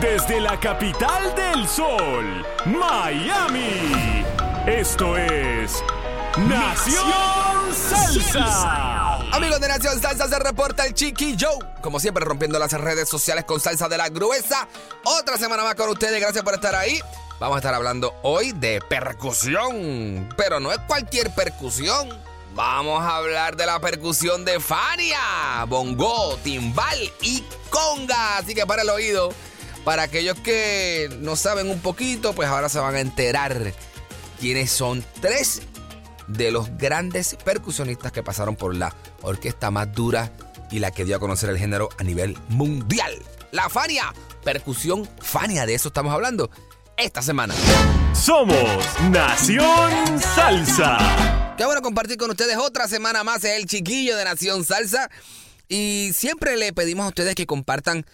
Desde la capital del sol, Miami. Esto es Nación Salsa. Amigos de Nación Salsa se reporta el Chiqui Joe. Como siempre, rompiendo las redes sociales con salsa de la gruesa. Otra semana más con ustedes. Gracias por estar ahí. Vamos a estar hablando hoy de percusión. Pero no es cualquier percusión. Vamos a hablar de la percusión de Fania, bongo, timbal y conga. Así que para el oído. Para aquellos que no saben un poquito, pues ahora se van a enterar quiénes son tres de los grandes percusionistas que pasaron por la orquesta más dura y la que dio a conocer el género a nivel mundial. La Fania, percusión Fania, de eso estamos hablando esta semana. Somos Nación Salsa. Qué bueno compartir con ustedes otra semana más el chiquillo de Nación Salsa. Y siempre le pedimos a ustedes que compartan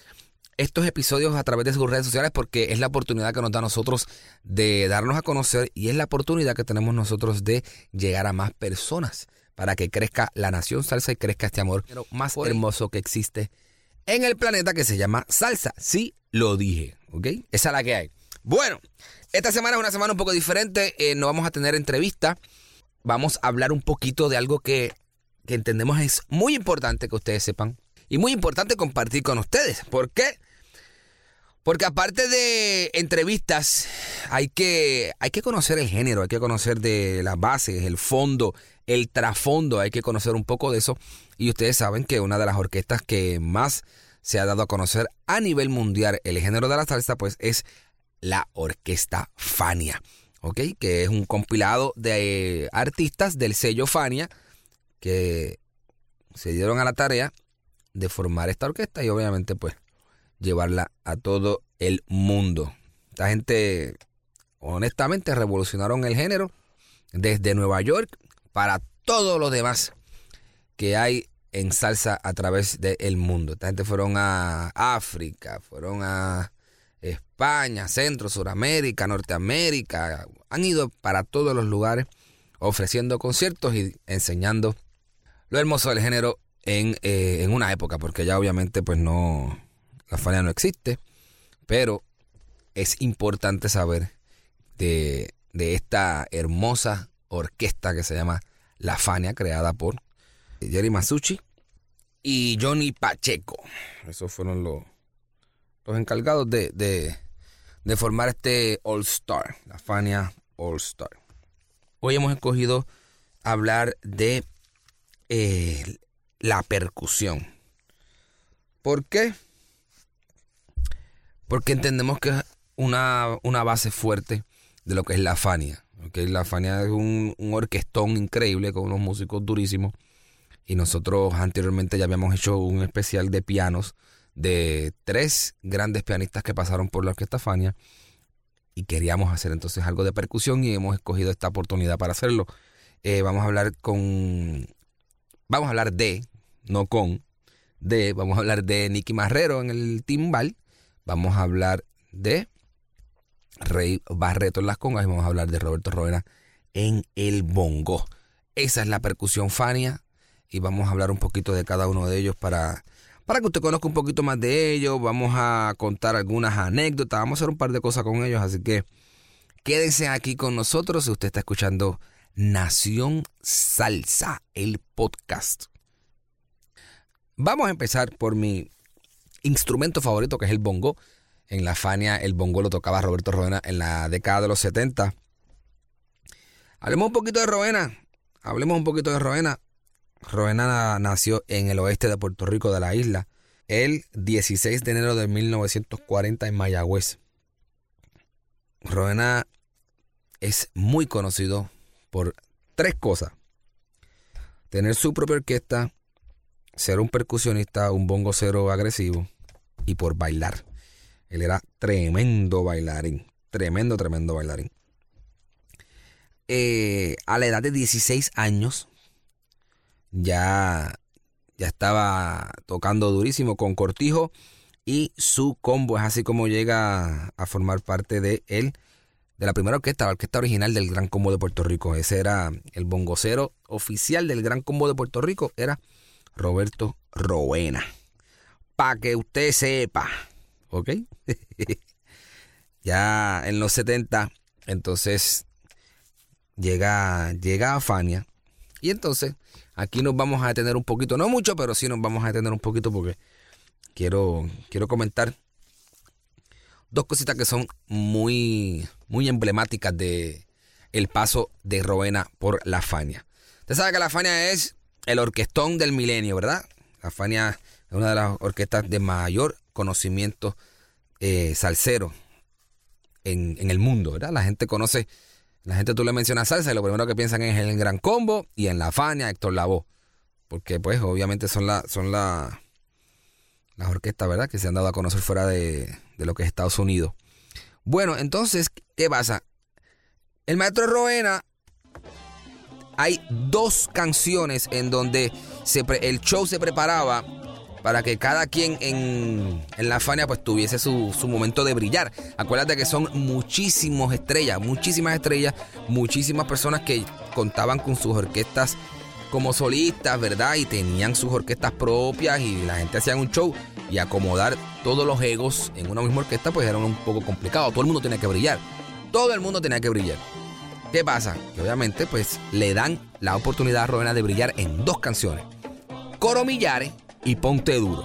estos episodios a través de sus redes sociales porque es la oportunidad que nos da a nosotros de darnos a conocer y es la oportunidad que tenemos nosotros de llegar a más personas para que crezca la nación salsa y crezca este amor más hermoso que existe en el planeta que se llama salsa. Sí, lo dije, ¿ok? Esa es la que hay. Bueno, esta semana es una semana un poco diferente, eh, no vamos a tener entrevista, vamos a hablar un poquito de algo que, que entendemos es muy importante que ustedes sepan y muy importante compartir con ustedes. ¿Por qué? Porque aparte de entrevistas, hay que, hay que conocer el género, hay que conocer de las bases, el fondo, el trasfondo, hay que conocer un poco de eso. Y ustedes saben que una de las orquestas que más se ha dado a conocer a nivel mundial el género de la salsa, pues es la Orquesta Fania, ¿ok? Que es un compilado de artistas del sello Fania que se dieron a la tarea de formar esta orquesta y obviamente pues llevarla a todo el mundo. Esta gente honestamente revolucionaron el género desde Nueva York para todos los demás que hay en salsa a través del mundo. Esta gente fueron a África, fueron a España, Centro, Suramérica, Norteamérica. Han ido para todos los lugares ofreciendo conciertos y enseñando lo hermoso del género en, eh, en una época, porque ya obviamente pues no, la Fania no existe, pero es importante saber de, esta hermosa orquesta que se llama La Fania, creada por Jerry Masucci y Johnny Pacheco. Esos fueron los, encargados de, de, de formar este All Star, la Fania All Star. Hoy hemos escogido hablar de eh, la percusión. ¿Por qué? Porque entendemos que es una, una base fuerte de lo que es la Fania. ¿okay? La Fania es un, un orquestón increíble con unos músicos durísimos. Y nosotros anteriormente ya habíamos hecho un especial de pianos de tres grandes pianistas que pasaron por la orquesta Fania. Y queríamos hacer entonces algo de percusión y hemos escogido esta oportunidad para hacerlo. Eh, vamos a hablar con. Vamos a hablar de, no con, de. Vamos a hablar de Nicky Marrero en el timbal. Vamos a hablar de Rey Barreto en las congas y vamos a hablar de Roberto Roena en el bongo. Esa es la percusión Fania y vamos a hablar un poquito de cada uno de ellos para, para que usted conozca un poquito más de ellos. Vamos a contar algunas anécdotas, vamos a hacer un par de cosas con ellos, así que quédense aquí con nosotros si usted está escuchando Nación Salsa, el podcast. Vamos a empezar por mi instrumento favorito que es el bongo. En la Fania el bongo lo tocaba Roberto Roena en la década de los 70. Hablemos un poquito de Roena. Hablemos un poquito de Roena. Roena nació en el oeste de Puerto Rico, de la isla, el 16 de enero de 1940 en Mayagüez. Roena es muy conocido por tres cosas. Tener su propia orquesta, ser un percusionista, un bongocero agresivo y por bailar. Él era tremendo bailarín, tremendo, tremendo bailarín. Eh, a la edad de 16 años ya, ya estaba tocando durísimo con Cortijo y su combo es así como llega a formar parte de él, de la primera orquesta, la orquesta original del Gran Combo de Puerto Rico. Ese era el bongocero oficial del Gran Combo de Puerto Rico, era Roberto Rowena. Para que usted sepa. ¿ok? ya en los 70, entonces llega, llega a Fania. Y entonces aquí nos vamos a detener un poquito, no mucho, pero sí nos vamos a detener un poquito porque quiero, quiero comentar dos cositas que son muy, muy emblemáticas de el paso de Rowena por la Fania. Usted sabe que la Fania es el orquestón del milenio, ¿verdad? La Fania es una de las orquestas de mayor conocimiento eh, salsero en, el mundo, ¿verdad? La gente conoce, la gente tú le mencionas salsa y lo primero que piensan es en el Gran Combo y en La Fania, Héctor Lavoe. Porque pues obviamente son la, son la, las orquestas, ¿verdad? Que se han dado a conocer fuera de, de lo que es Estados Unidos. Bueno, entonces, ¿qué pasa? El maestro Roena hay dos canciones en donde el show se preparaba para que cada quien en, la Fania pues tuviese su, momento de brillar. Acuérdate que son muchísimas estrellas, muchísimas estrellas, muchísimas personas que contaban con sus orquestas como solistas, ¿verdad? Y tenían sus orquestas propias y la gente hacía un show y acomodar todos los egos en una misma orquesta pues era un poco complicado. Todo el mundo tenía que brillar. Todo el mundo tenía que brillar. ¿Qué pasa? Que obviamente pues le dan la oportunidad a Rowena de brillar en dos canciones. Coro Millares y ponte duro.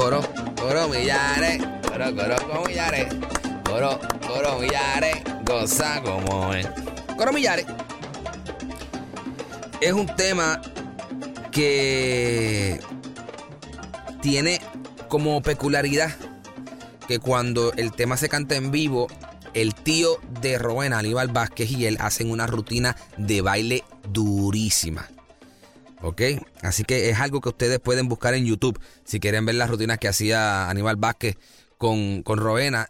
Coro, coro millares, coro, coro, millares, coro, coro millares, goza como es. Coro millares es un tema que tiene como peculiaridad que cuando el tema se canta en vivo, el tío de Rowena, Aníbal Vázquez y él hacen una rutina de baile durísima. ¿Ok? Así que es algo que ustedes pueden buscar en YouTube si quieren ver las rutinas que hacía Aníbal Vázquez con, con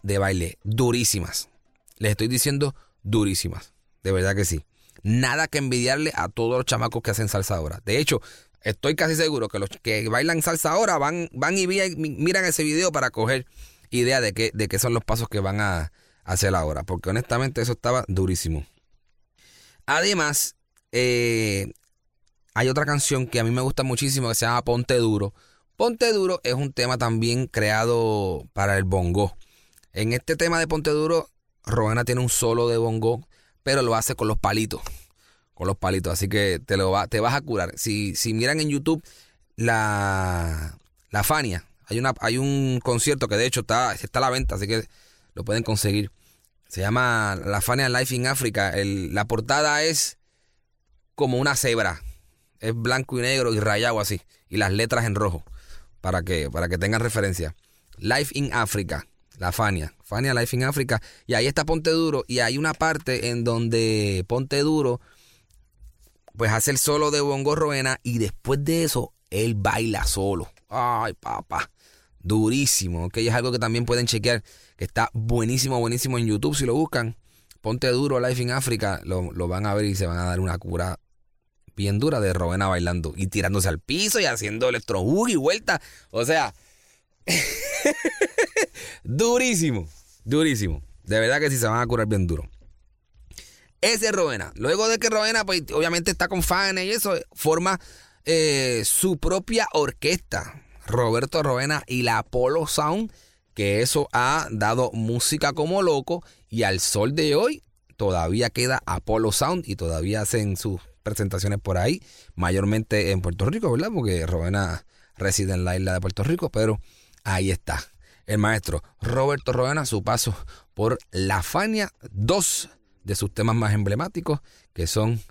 de baile. Durísimas. Les estoy diciendo durísimas. De verdad que sí. Nada que envidiarle a todos los chamacos que hacen salsa ahora. De hecho, estoy casi seguro que los que bailan salsa ahora van, van y miran ese video para coger idea de qué, de qué son los pasos que van a hacer ahora. Porque honestamente eso estaba durísimo. Además, eh, hay otra canción que a mí me gusta muchísimo que se llama Ponte Duro. Ponte Duro es un tema también creado para el bongo. En este tema de Ponte Duro, Rowena tiene un solo de bongo, pero lo hace con los palitos. con los palitos. Así que te, lo va, te vas a curar. Si, si miran en YouTube la, la Fania, hay, una, hay un concierto que de hecho está, está a la venta, así que lo pueden conseguir. Se llama La Fania Life in Africa. la portada es como una cebra. Es blanco y negro y rayado así. Y las letras en rojo. Para que, para que tengan referencia. Life in Africa. La Fania. Fania Life in Africa. Y ahí está Ponte Duro. Y hay una parte en donde Ponte Duro pues hace el solo de Bongo Roena y después de eso él baila solo. Ay, papá. Durísimo, ok. Es algo que también pueden chequear, que está buenísimo, buenísimo en YouTube. Si lo buscan, ponte duro Life in Africa, lo, van a ver y se van a dar una cura bien dura de Roena bailando y tirándose al piso y haciendo electro y vuelta. O sea, durísimo, durísimo. De verdad que sí se van a curar bien duro. Ese es Roena. Luego de que Roena, pues obviamente está con fans y eso, forma eh, su propia orquesta. Roberto Roena y la Apollo Sound, que eso ha dado música como loco y al sol de hoy todavía queda Apollo Sound y todavía hacen sus presentaciones por ahí, mayormente en Puerto Rico, ¿verdad? Porque Roena reside en la isla de Puerto Rico, pero ahí está. El maestro Roberto Roena, su paso por La Fania, dos de sus temas más emblemáticos, que son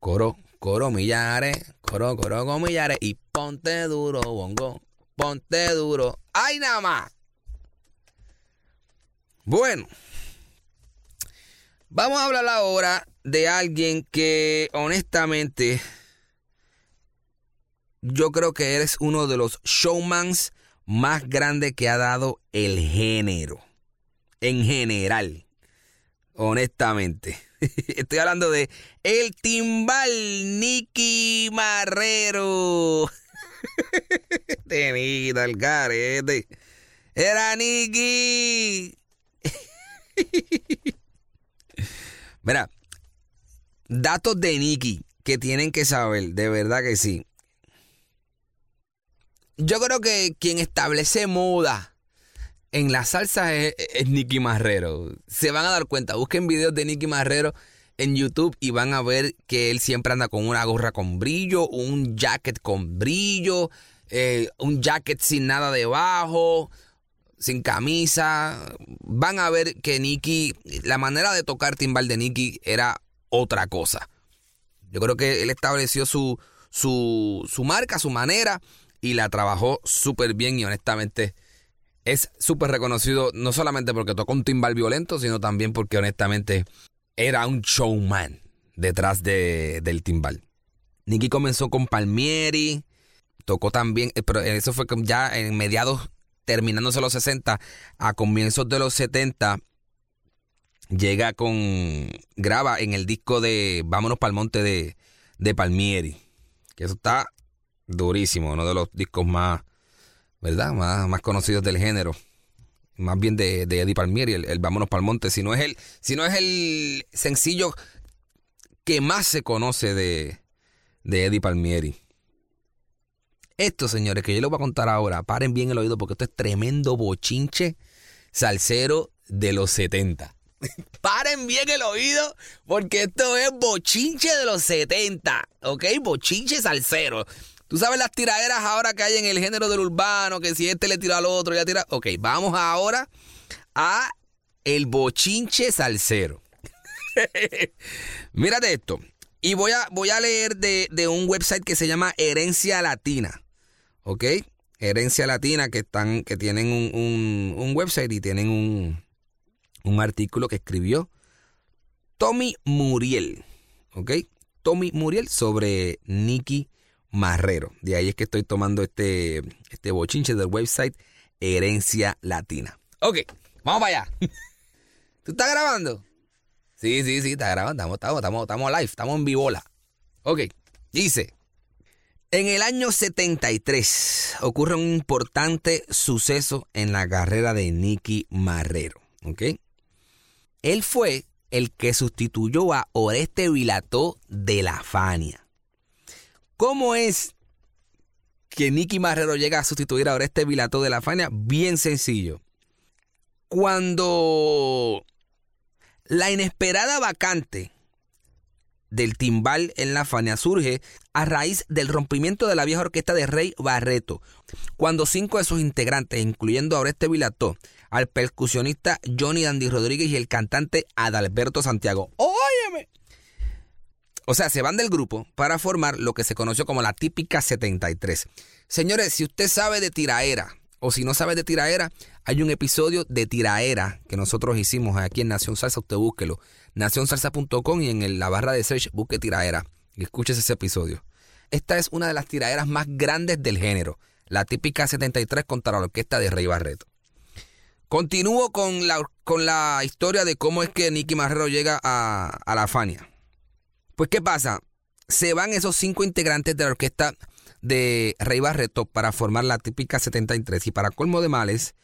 Coro, Coro Millares, Coro, Coro Millares y Ponte Duro, Bongo, Ponte Duro. ¡Ay, nada más! Bueno, vamos a hablar ahora de alguien que honestamente yo creo que eres uno de los showmans más grandes que ha dado el género. En general honestamente. Estoy hablando de el timbal Nicky Marrero. Tenida el garete. Era Nicky. Mira, datos de Nicky que tienen que saber, de verdad que sí. Yo creo que quien establece moda en la salsa es, Nicky Marrero. Se van a dar cuenta, busquen videos de Nicky Marrero en YouTube y van a ver que él siempre anda con una gorra con brillo, un jacket con brillo, eh, un jacket sin nada debajo, sin camisa. Van a ver que Nicky, la manera de tocar timbal de Nicky era otra cosa. Yo creo que él estableció su, su, su marca, su manera y la trabajó súper bien y honestamente es súper reconocido no solamente porque tocó un timbal violento, sino también porque honestamente era un showman detrás de, del timbal. Nicky comenzó con Palmieri, tocó también, eh, pero eso fue ya en mediados, terminándose los 60, a comienzos de los 70, llega con, graba en el disco de Vámonos para el Monte de, de Palmieri, que eso está durísimo, uno de los discos más ¿verdad? Más, más conocidos del género. Más bien de, Eddie Palmieri, el, Vámonos para el Monte. Si no, es el, si no es el sencillo que más se conoce de, de Eddie Palmieri. Esto, señores, que yo les voy a contar ahora, paren bien el oído porque esto es tremendo bochinche salsero de los 70. paren bien el oído porque esto es bochinche de los 70, ¿ok? Bochinche salsero. Tú sabes las tiraderas ahora que hay en el género del urbano, que si este le tira al otro, ya tira. Ok, vamos ahora a el bochinche salsero. Mírate esto. Y voy a, voy a leer de, un website que se llama Herencia Latina. ¿Ok? Herencia Latina, que, están, que tienen un, un website y tienen un, un artículo que escribió Tommy Muriel. ¿Ok? Tommy Muriel sobre Nicky Marrero. De ahí es que estoy tomando este, este bochinche del website Herencia Latina. Ok, vamos para allá. ¿Tú estás grabando? Sí, sí, sí, está grabando. Estamos, estamos, estamos, live, estamos en vivola. Ok, dice. En el año 73 ocurre un importante suceso en la carrera de Nicky Marrero. ¿Ok? Él fue el que sustituyó a Oreste Vilató de la Fania. ¿Cómo es que Nicky Marrero llega a sustituir ahora este Vilato de la Fania? Bien sencillo. Cuando la inesperada vacante del timbal en la Fania surge a raíz del rompimiento de la vieja orquesta de Rey Barreto, cuando cinco de sus integrantes, incluyendo a Oreste Vilató, al percusionista Johnny Dandy Rodríguez y el cantante Adalberto Santiago. ¡Óyeme! O sea, se van del grupo para formar lo que se conoció como la típica 73. Señores, si usted sabe de tiraera, o si no sabe de tiraera, hay un episodio de tiraera que nosotros hicimos aquí en Nación Salsa, usted búsquelo nacionsalsa.com y en la barra de search busque tiraera y escuches ese episodio. Esta es una de las tiraderas más grandes del género, la típica 73 contra la orquesta de Rey Barreto. Continúo con la, con la historia de cómo es que Nicky Marrero llega a, a la Fania. Pues, ¿qué pasa? Se van esos cinco integrantes de la orquesta de Rey Barreto para formar la típica 73 y para colmo de males,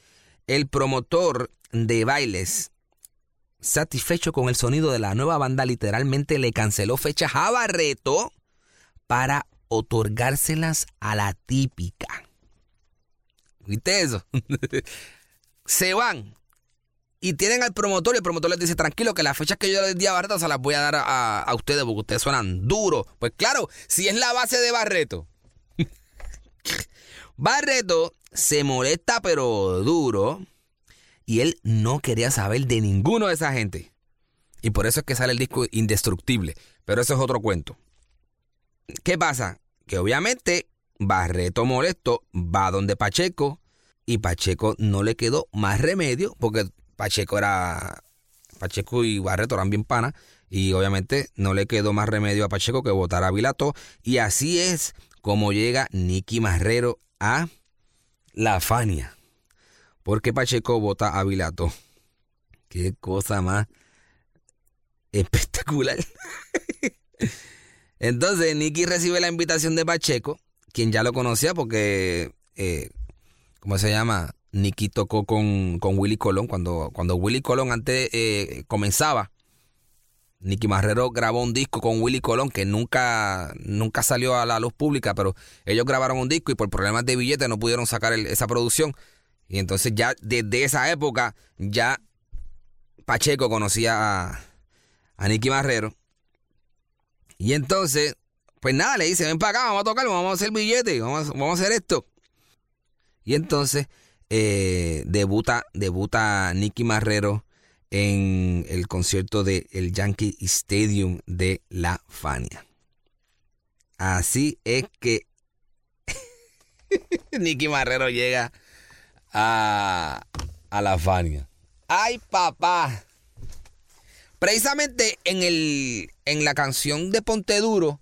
el promotor de bailes satisfecho con el sonido de la nueva banda, literalmente le canceló fechas a Barreto para otorgárselas a la típica. ¿Viste eso? se van y tienen al promotor y el promotor les dice, tranquilo, que las fechas que yo les di a Barreto se las voy a dar a, a ustedes porque ustedes suenan duros. Pues claro, si es la base de Barreto. Barreto se molesta pero duro y él no quería saber de ninguno de esa gente. Y por eso es que sale el disco indestructible. Pero eso es otro cuento. ¿Qué pasa? Que obviamente Barreto molesto va donde Pacheco y Pacheco no le quedó más remedio porque Pacheco era Pacheco y Barreto eran bien panas y obviamente no le quedó más remedio a Pacheco que votar a Vilato y así es como llega Nicky Marrero a La Fania porque Pacheco vota a Vilato. Qué cosa más espectacular. Entonces, Nicky recibe la invitación de Pacheco, quien ya lo conocía porque, eh, ¿cómo se llama? Nicky tocó con, con, Willy Colón. Cuando, cuando Willy Colón antes eh, comenzaba, Nicky Marrero grabó un disco con Willy Colón que nunca, nunca salió a la luz pública, pero ellos grabaron un disco y por problemas de billete no pudieron sacar esa producción. Y entonces ya desde esa época ya Pacheco conocía a, a Nicky Marrero. Y entonces, pues nada, le dice, ven para acá, vamos a tocar, vamos a hacer billete, vamos, vamos a hacer esto. Y entonces eh, debuta, debuta Nicky Marrero en el concierto del el Yankee Stadium de La Fania. Así es que Nicky Marrero llega a, la Fania. ¡Ay, papá! Precisamente en, el, en la canción de Ponte Duro,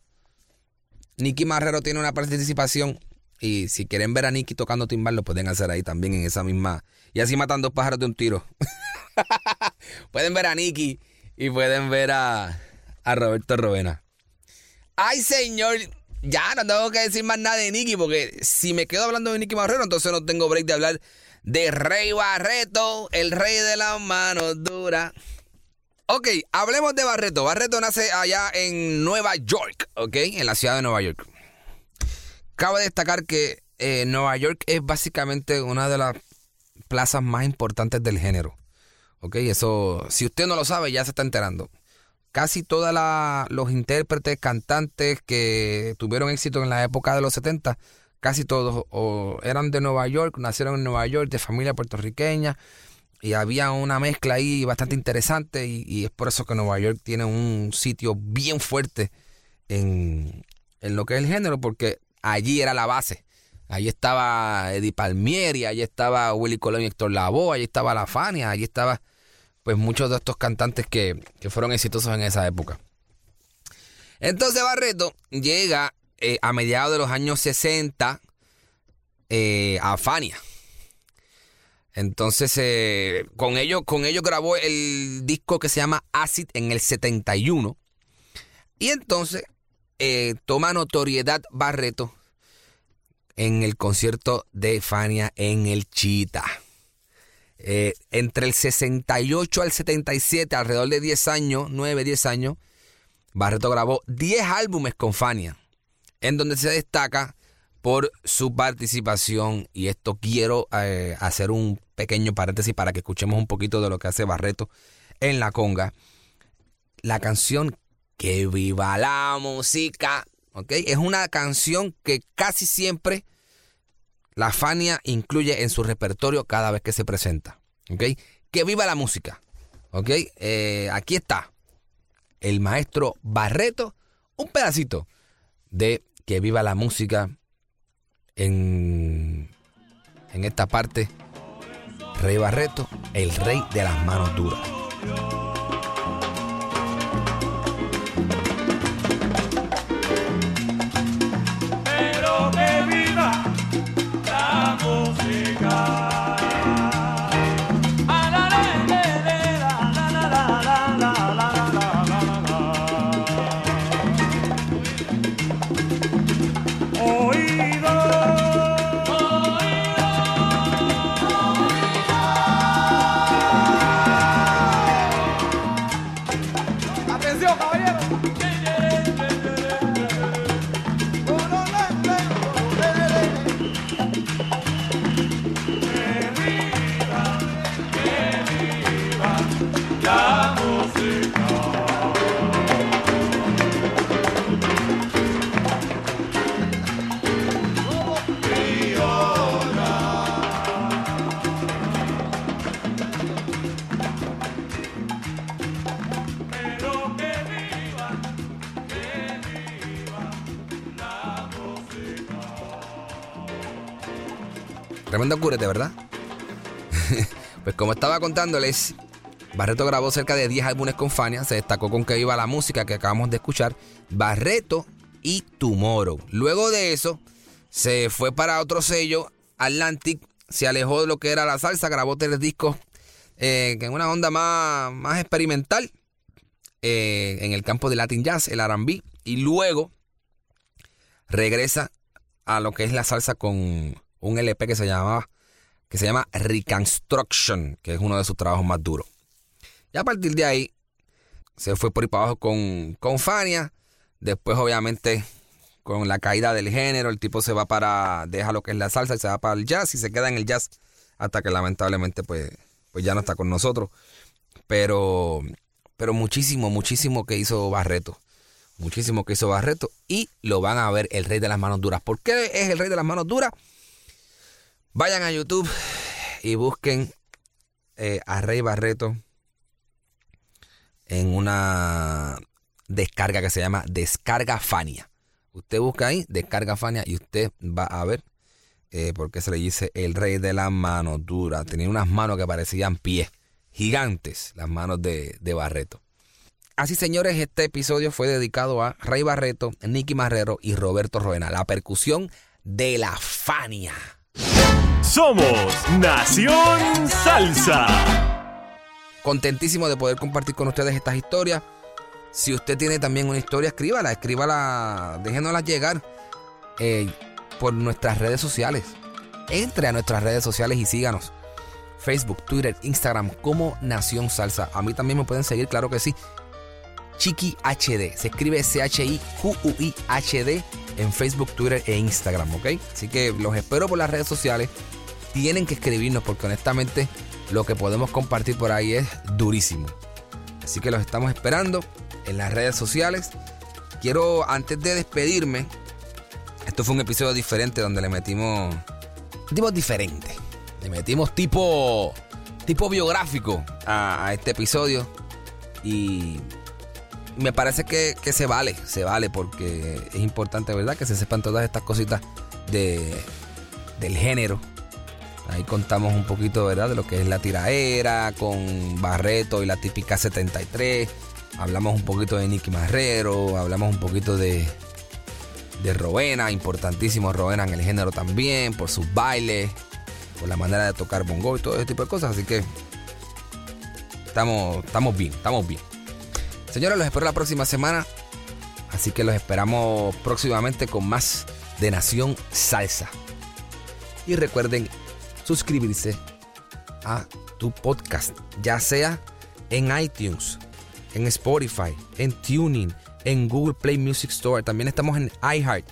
Nicky Marrero tiene una participación. Y si quieren ver a Nicky tocando timbal, lo pueden hacer ahí también en esa misma. Y así matando dos pájaros de un tiro. pueden ver a Nicky y pueden ver a, a Roberto Rovena. ¡Ay, señor! Ya no tengo que decir más nada de Nicky porque si me quedo hablando de Nicky Marrero, entonces no tengo break de hablar de Rey Barreto, el rey de las manos duras. Ok, hablemos de Barreto. Barreto nace allá en Nueva York, ok, en la ciudad de Nueva York. Cabe destacar que eh, Nueva York es básicamente una de las plazas más importantes del género. Ok, eso, si usted no lo sabe, ya se está enterando. Casi todos los intérpretes, cantantes que tuvieron éxito en la época de los 70 casi todos o eran de Nueva York, nacieron en Nueva York, de familia puertorriqueña, y había una mezcla ahí bastante interesante, y, es por eso que Nueva York tiene un sitio bien fuerte en, lo que es el género, porque allí era la base. Allí estaba Eddie Palmieri, allí estaba Willy Colón y Héctor Lavoe, allí estaba La Fania, allí estaba pues muchos de estos cantantes que, que fueron exitosos en esa época. Entonces Barreto llega eh, a mediados de los años 60 eh, a Fania. Entonces, eh, con ellos con ello grabó el disco que se llama Acid en el 71. Y entonces toma notoriedad Barreto en el concierto de Fania en el Chita. entre el 68 al 77, alrededor de 10 años, 9, 10 años, Barreto grabó 10 álbumes con Fania en donde se destaca por su participación y esto quiero eh, hacer un pequeño paréntesis para que escuchemos un poquito de lo que hace Barreto en la conga. La canción Que viva la música. ¿Ok? Es una canción que casi siempre la Fania incluye en su repertorio cada vez que se presenta. ¿Ok? Que viva la música. ¿Ok? Eh, aquí está el maestro Barreto. Un pedacito de Que viva la música en, en esta parte. Rey Barreto, el rey de las manos duras. De ¿verdad? pues como estaba contándoles, Barreto grabó cerca de 10 álbumes con Fania, se destacó con que iba la música que acabamos de escuchar, Barreto y Tomorrow. Luego de eso, se fue para otro sello, Atlantic, se alejó de lo que era la salsa, grabó tres discos eh, en una onda más, más experimental eh, en el campo de Latin Jazz, el RB, y luego regresa a lo que es la salsa con un LP que se llamaba que se llama Reconstruction, que es uno de sus trabajos más duros. Y a partir de ahí se fue por ahí para abajo con, con Fania. Después, obviamente, con la caída del género, el tipo se va para, deja lo que es la salsa y se va para el jazz y se queda en el jazz hasta que lamentablemente pues, pues ya no está con nosotros. Pero, pero muchísimo, muchísimo que hizo Barreto. Muchísimo que hizo Barreto y lo van a ver el rey de las manos duras. ¿Por qué es el rey de las manos duras? Vayan a YouTube y busquen eh, a Rey Barreto en una descarga que se llama Descarga Fania. Usted busca ahí, Descarga Fania, y usted va a ver eh, por qué se le dice el rey de las manos duras. Tenía unas manos que parecían pies, gigantes, las manos de, de Barreto. Así, señores, este episodio fue dedicado a Rey Barreto, Nicky Marrero y Roberto Roena. La percusión de la Fania. Somos Nación Salsa. Contentísimo de poder compartir con ustedes estas historias. Si usted tiene también una historia, escríbala, escríbala, déjenosla llegar eh, por nuestras redes sociales. Entre a nuestras redes sociales y síganos. Facebook, Twitter, Instagram como Nación Salsa. A mí también me pueden seguir, claro que sí. Chiqui HD. Se escribe C-H-I-Q-U-I-H-D en Facebook, Twitter e Instagram, ¿ok? Así que los espero por las redes sociales. Tienen que escribirnos porque honestamente lo que podemos compartir por ahí es durísimo. Así que los estamos esperando en las redes sociales. Quiero, antes de despedirme, esto fue un episodio diferente donde le metimos. Metimos diferente. Le metimos tipo. tipo biográfico a, a este episodio. Y me parece que, se vale, se vale porque es importante, ¿verdad? Que se sepan todas estas cositas de, del género. Ahí contamos un poquito, ¿verdad? De lo que es la tiraera con Barreto y la típica 73. Hablamos un poquito de Nicky Marrero, hablamos un poquito de, de importantísimo Rowena en el género también, por sus bailes, por la manera de tocar bongo y todo ese tipo de cosas. Así que estamos, estamos bien, estamos bien. Señores, los espero la próxima semana. Así que los esperamos próximamente con más de Nación Salsa. Y recuerden suscribirse a tu podcast, ya sea en iTunes, en Spotify, en Tuning, en Google Play Music Store. También estamos en iHeart.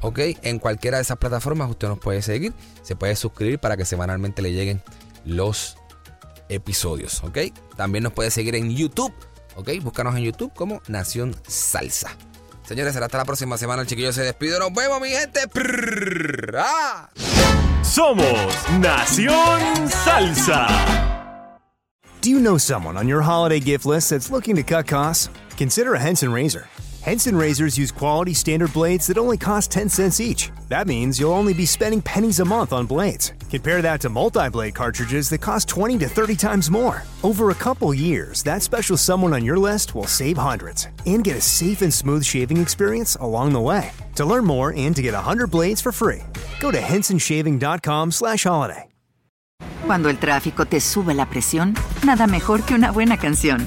¿Ok? En cualquiera de esas plataformas usted nos puede seguir. Se puede suscribir para que semanalmente le lleguen los episodios. ¿Ok? También nos puede seguir en YouTube ¿Ok? Búscanos en YouTube como Nación Salsa. Señores, será hasta la próxima semana. El chiquillo se despide. Nos vemos, mi gente. ¡Ah! Somos Nación Salsa. Do you know someone on your holiday gift list that's looking to cut costs? Consider a Henson razor. Henson razors use quality standard blades that only cost 10 cents each. That means you'll only be spending pennies a month on blades. Compare that to multi blade cartridges that cost 20 to 30 times more. Over a couple years, that special someone on your list will save hundreds and get a safe and smooth shaving experience along the way. To learn more and to get 100 blades for free, go to hensonshaving.com/holiday. Cuando el tráfico te sube la presión, nada mejor que una buena canción.